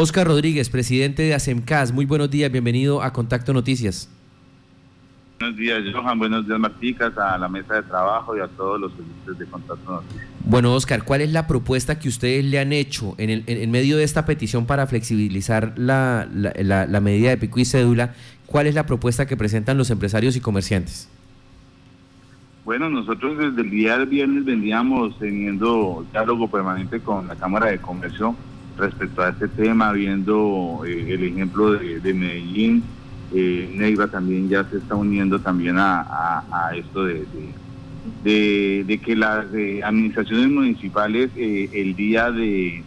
Oscar Rodríguez, presidente de ASEMCAS, muy buenos días, bienvenido a Contacto Noticias. Buenos días, Johan. Buenos días, Marticas, a la mesa de trabajo y a todos los servicios de Contacto Noticias. Bueno, Oscar, ¿cuál es la propuesta que ustedes le han hecho en, el, en, medio de esta petición para flexibilizar la, la, medida de pico y cédula? ¿Cuál es la propuesta que presentan los empresarios y comerciantes? Bueno, nosotros desde el día del viernes veníamos teniendo diálogo permanente con la Cámara de Comercio respecto a este tema, viendo eh, el ejemplo de, de Medellín, eh, Neiva también ya se está uniendo también a, esto de, que las administraciones municipales eh, el día de,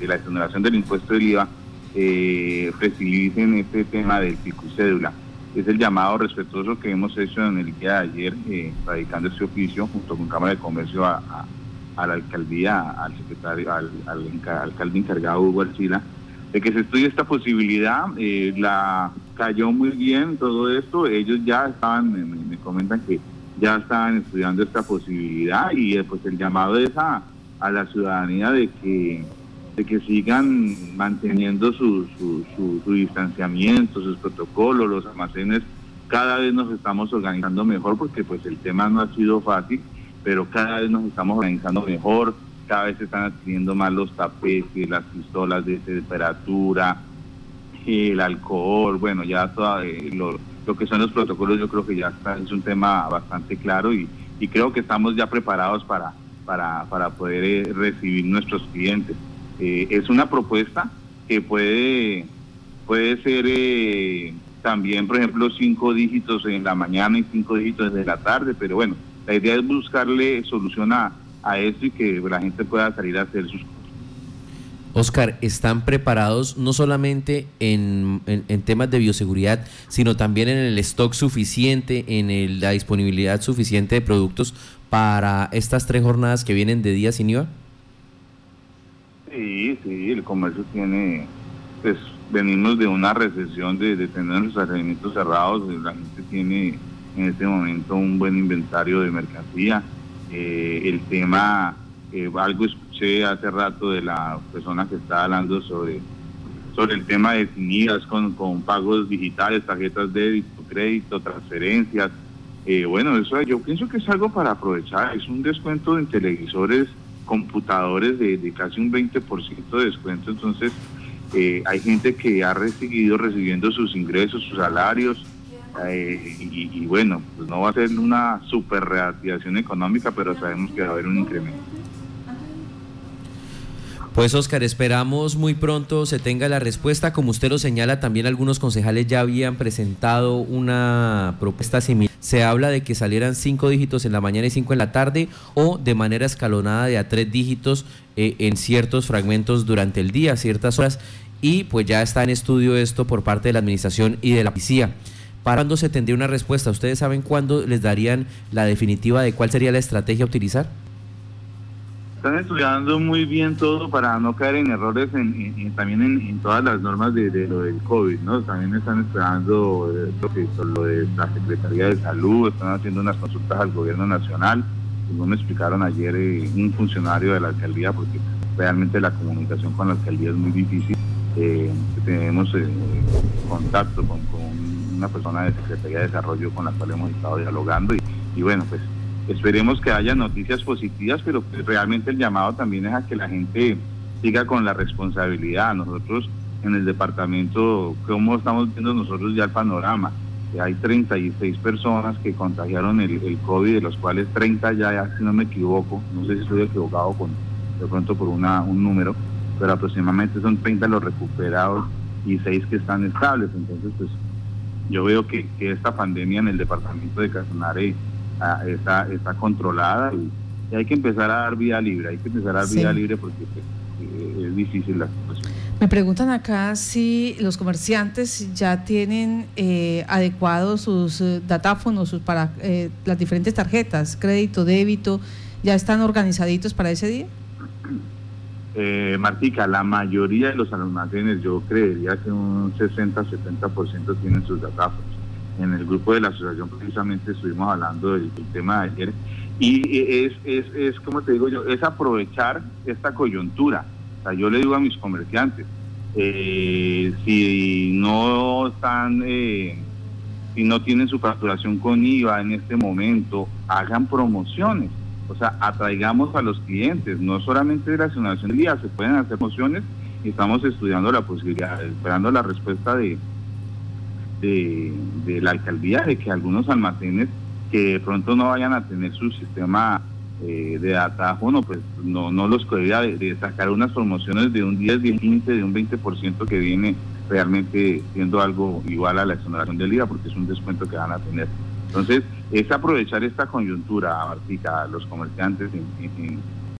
la exoneración del impuesto del IVA eh, flexibilicen este tema del pico y cédula. Es el llamado respetuoso que hemos hecho en el día de ayer, eh, radicando este oficio junto con Cámara de Comercio a, la alcaldía, al secretario, al, alcalde encargado Hugo Arcila, de que se estudie esta posibilidad. Eh, la cayó muy bien todo esto. Ellos ya estaban, me, comentan que ya estaban estudiando esta posibilidad y eh, pues el llamado es a, a la ciudadanía de que de que sigan manteniendo su, su, su, distanciamiento, sus protocolos, los almacenes. Cada vez nos estamos organizando mejor porque pues el tema no ha sido fácil, pero cada vez nos estamos organizando mejor cada vez se están adquiriendo más los tapetes, las pistolas de temperatura, el alcohol, bueno, ya todo, eh, lo, que son los protocolos yo creo que ya está, es un tema bastante claro y, creo que estamos ya preparados para, para, para poder eh, recibir nuestros clientes. Eh, es una propuesta que puede, puede ser también, por ejemplo, cinco dígitos en la mañana y cinco dígitos en la tarde, pero bueno, la idea es buscarle solución a, a esto y que la gente pueda salir a hacer sus cosas. Oscar, ¿están preparados no solamente en, temas de bioseguridad, sino también en el stock suficiente, en la disponibilidad suficiente de productos para estas tres jornadas que vienen de día sin IVA? Sí, sí, el comercio tiene, pues venimos de una recesión de, tener los alimentos cerrados, la gente tiene en este momento un buen inventario de mercancía. Eh, el tema, eh, algo escuché hace rato de la persona que está hablando sobre, sobre el tema de definidas con, con pagos digitales, tarjetas de débito, crédito, transferencias. Eh, bueno, eso yo pienso que es algo para aprovechar, es un descuento en televisores, computadores de, de casi un 20% de descuento, entonces hay gente que ha recibido recibiendo sus ingresos, sus salarios, eh, y, bueno, pues no va a ser una super reactivación económica, pero sabemos que va a haber un incremento. Pues Oscar, esperamos muy pronto se tenga la respuesta. Como usted lo señala, también algunos concejales ya habían presentado una propuesta similar. Se habla de que salieran cinco dígitos en la mañana y cinco en la tarde o de manera escalonada de a tres dígitos eh, en ciertos fragmentos durante el día, ciertas horas. Y pues ya está en estudio esto por parte de la administración y de la policía. ¿Para cuándo se tendría una respuesta? ¿Ustedes saben cuándo les darían la definitiva de cuál sería la estrategia a utilizar? Están estudiando muy bien todo para no caer en errores en, también en, todas las normas de, lo del COVID, ¿no? También están estudiando eh, lo, de la Secretaría de Salud, están haciendo unas consultas al gobierno nacional, como me explicaron ayer eh, un funcionario de la alcaldía, porque realmente la comunicación con la alcaldía es muy difícil. Eh, tenemos contacto con una persona de Secretaría de Desarrollo con la cual hemos estado dialogando y, bueno, pues esperemos que haya noticias positivas, pero pues realmente el llamado también es a que la gente siga con la responsabilidad. Nosotros en el departamento, ¿cómo estamos viendo nosotros ya el panorama? hay 36 personas que contagiaron el, el, COVID, de los cuales 30 ya, si no me equivoco, no sé si estoy equivocado con de pronto por una, un número, pero aproximadamente son 30 los recuperados y 6 que están estables. Entonces, pues yo veo que, esta pandemia en el departamento de Casanare ah, está, está controlada y, hay que empezar a dar vida libre, hay que empezar a dar vida libre porque pues, eh, es difícil la situación. Me preguntan acá si los comerciantes ya tienen eh, adecuados sus eh, datáfonos sus para las diferentes tarjetas, crédito, débito, ya están organizaditos para ese día eh, Martica, la mayoría de los almacenes, yo creería que un 60-70% tienen sus datáfonos. En el grupo de la asociación precisamente estuvimos hablando del, tema de ayer y es, es, es, como te digo yo, es aprovechar esta coyuntura. O sea, yo le digo a mis comerciantes, eh, si no están, eh, si no tienen su facturación con IVA en este momento, hagan promociones. O sea, atraigamos a los clientes, no solamente de la señalación del día, se pueden hacer promociones y estamos estudiando la posibilidad, esperando la respuesta de, de, la alcaldía de que algunos almacenes que de pronto no vayan a tener su sistema eh, de atajo, no, pues no, no los podría de, sacar unas promociones de un 10, de un 15, de un 20% que viene realmente siendo algo igual a la exoneración del IVA porque es un descuento que van a tener. Entonces, es aprovechar esta coyuntura, Martica, los comerciantes en,